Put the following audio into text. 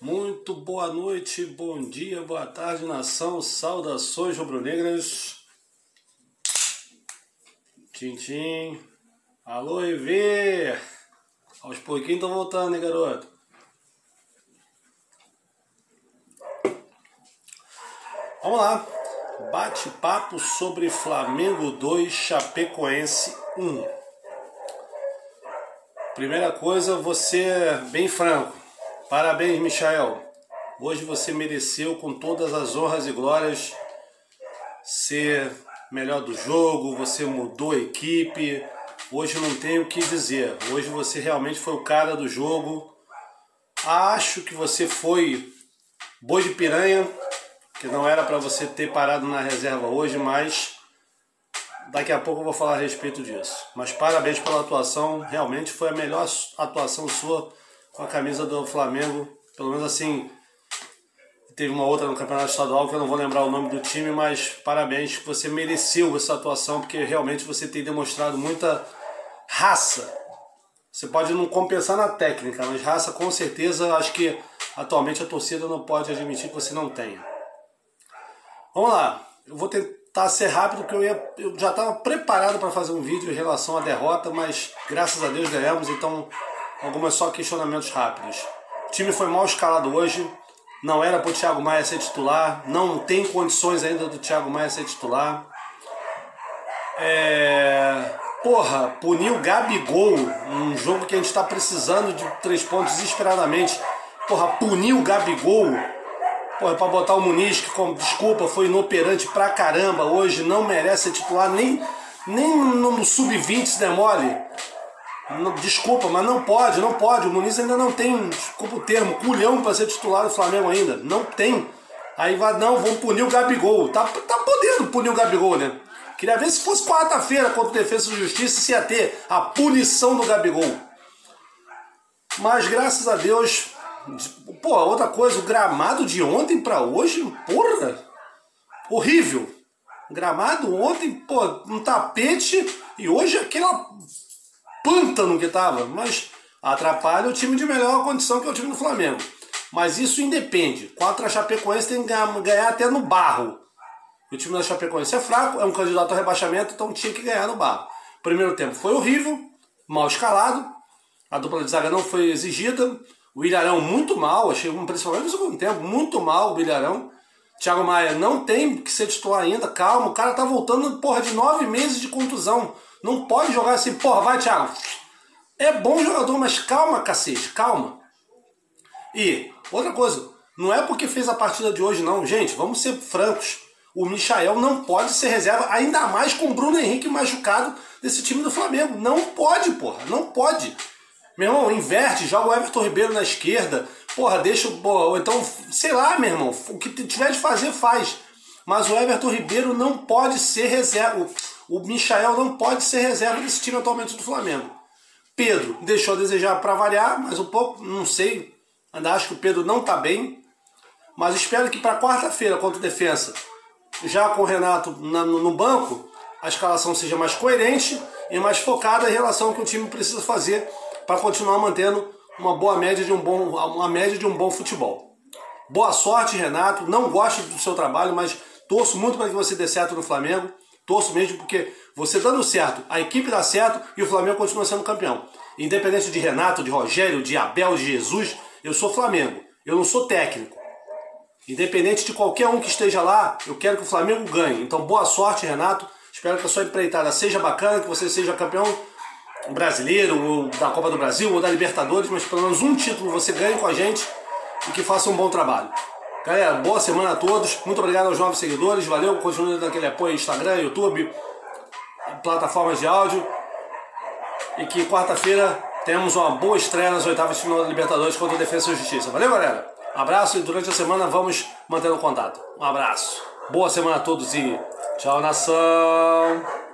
Muito boa noite, bom dia, boa tarde, nação, saudações rubro-negras. Tintim. Alô, EV! Aos pouquinhos estão voltando, hein, garoto? Vamos lá. Bate-papo sobre Flamengo 2, Chapecoense 1. Primeira coisa, você bem franco. Parabéns, Michael. Hoje você mereceu, com todas as honras e glórias, ser melhor do jogo. Você mudou a equipe. Hoje não tenho o que dizer. Hoje você realmente foi o cara do jogo. Acho que você foi boi de piranha, que não era para você ter parado na reserva hoje, mas daqui a pouco eu vou falar a respeito disso. Mas parabéns pela atuação. Realmente foi a melhor atuação sua com a camisa do Flamengo, pelo menos assim. Teve uma outra no Campeonato Estadual que eu não vou lembrar o nome do time, mas parabéns, você mereceu essa atuação, porque realmente você tem demonstrado muita raça. Você pode não compensar na técnica, mas raça com certeza acho que atualmente a torcida não pode admitir que você não tenha. Vamos lá, eu vou tentar ser rápido, porque eu, ia, eu já estava preparado para fazer um vídeo em relação à derrota, mas graças a Deus ganhamos, então algumas só questionamentos rápidos. O time foi mal escalado hoje, não era para o Thiago Maia ser titular, não tem condições ainda do Thiago Maia ser titular. É... Porra, punir o Gabigol, um jogo que a gente está precisando de três pontos desesperadamente. Porra, punir o Gabigol, porra, para botar o Muniz, que, com, desculpa, foi inoperante pra caramba hoje, não merece ser titular, nem, nem no sub-20 se demole. Desculpa, mas não pode, não pode. O Muniz ainda não tem, desculpa o termo, culhão para ser titular do Flamengo ainda. Não tem. Aí vai, não, vamos punir o Gabigol. Tá, tá podendo punir o Gabigol, né? Queria ver se fosse quarta-feira contra o Defesa e Justiça se ia ter a punição do Gabigol. Mas graças a Deus. Pô, outra coisa, o gramado de ontem para hoje, porra! Horrível. Gramado ontem, pô, um tapete e hoje aquela pântano que tava, mas atrapalha o time de melhor condição que é o time do Flamengo. Mas isso independe. Contra a Chapecoense tem que ganhar, até no barro. O time da Chapecoense é fraco, é um candidato ao rebaixamento, então tinha que ganhar no barro. Primeiro tempo foi horrível, mal escalado, a dupla de zaga não foi exigida, o Ilharão muito mal, achei principalmente no segundo tempo, muito mal o Ilharão. Thiago Maia não tem que ser titular ainda, calma, o cara tá voltando, porra, de nove meses de contusão. Não pode jogar assim, porra, vai, Thiago. É bom jogador, mas calma, cacete, calma. E, outra coisa, não é porque fez a partida de hoje, não. Gente, vamos ser francos. O Michael não pode ser reserva, ainda mais com o Bruno Henrique machucado desse time do Flamengo. Não pode, porra, não pode. Meu irmão, inverte, joga o Everton Ribeiro na esquerda. Porra, deixa o. Ou então, sei lá, meu irmão, o que tiver de fazer, faz. Mas o Everton Ribeiro não pode ser reserva. O Michael não pode ser reserva desse time atualmente do Flamengo. Pedro deixou a desejar para variar, mas um pouco, não sei. Ainda acho que o Pedro não está bem. Mas espero que para quarta-feira contra o Defensa, já com o Renato na, no banco, a escalação seja mais coerente e mais focada em relação ao que o time precisa fazer para continuar mantendo uma boa média de um bom, uma média de um bom futebol. Boa sorte, Renato. Não gosto do seu trabalho, mas torço muito para que você dê certo no Flamengo. Torço mesmo porque você dando certo, a equipe dá certo e o Flamengo continua sendo campeão. Independente de Renato, de Rogério, de Abel, de Jesus, eu sou Flamengo. Eu não sou técnico. Independente de qualquer um que esteja lá, eu quero que o Flamengo ganhe. Então, boa sorte, Renato. Espero que a sua empreitada seja bacana, que você seja campeão brasileiro, ou da Copa do Brasil, ou da Libertadores, mas pelo menos um título você ganhe com a gente e que faça um bom trabalho. Galera, boa semana a todos. Muito obrigado aos novos seguidores. Valeu, continue dando aquele apoio Instagram, YouTube, plataformas de áudio. E que quarta-feira temos uma boa estreia nas oitavas de final da Libertadores contra a Defesa e Justiça. Valeu, galera. Abraço e durante a semana vamos mantendo contato. Um abraço. Boa semana a todos e tchau, nação.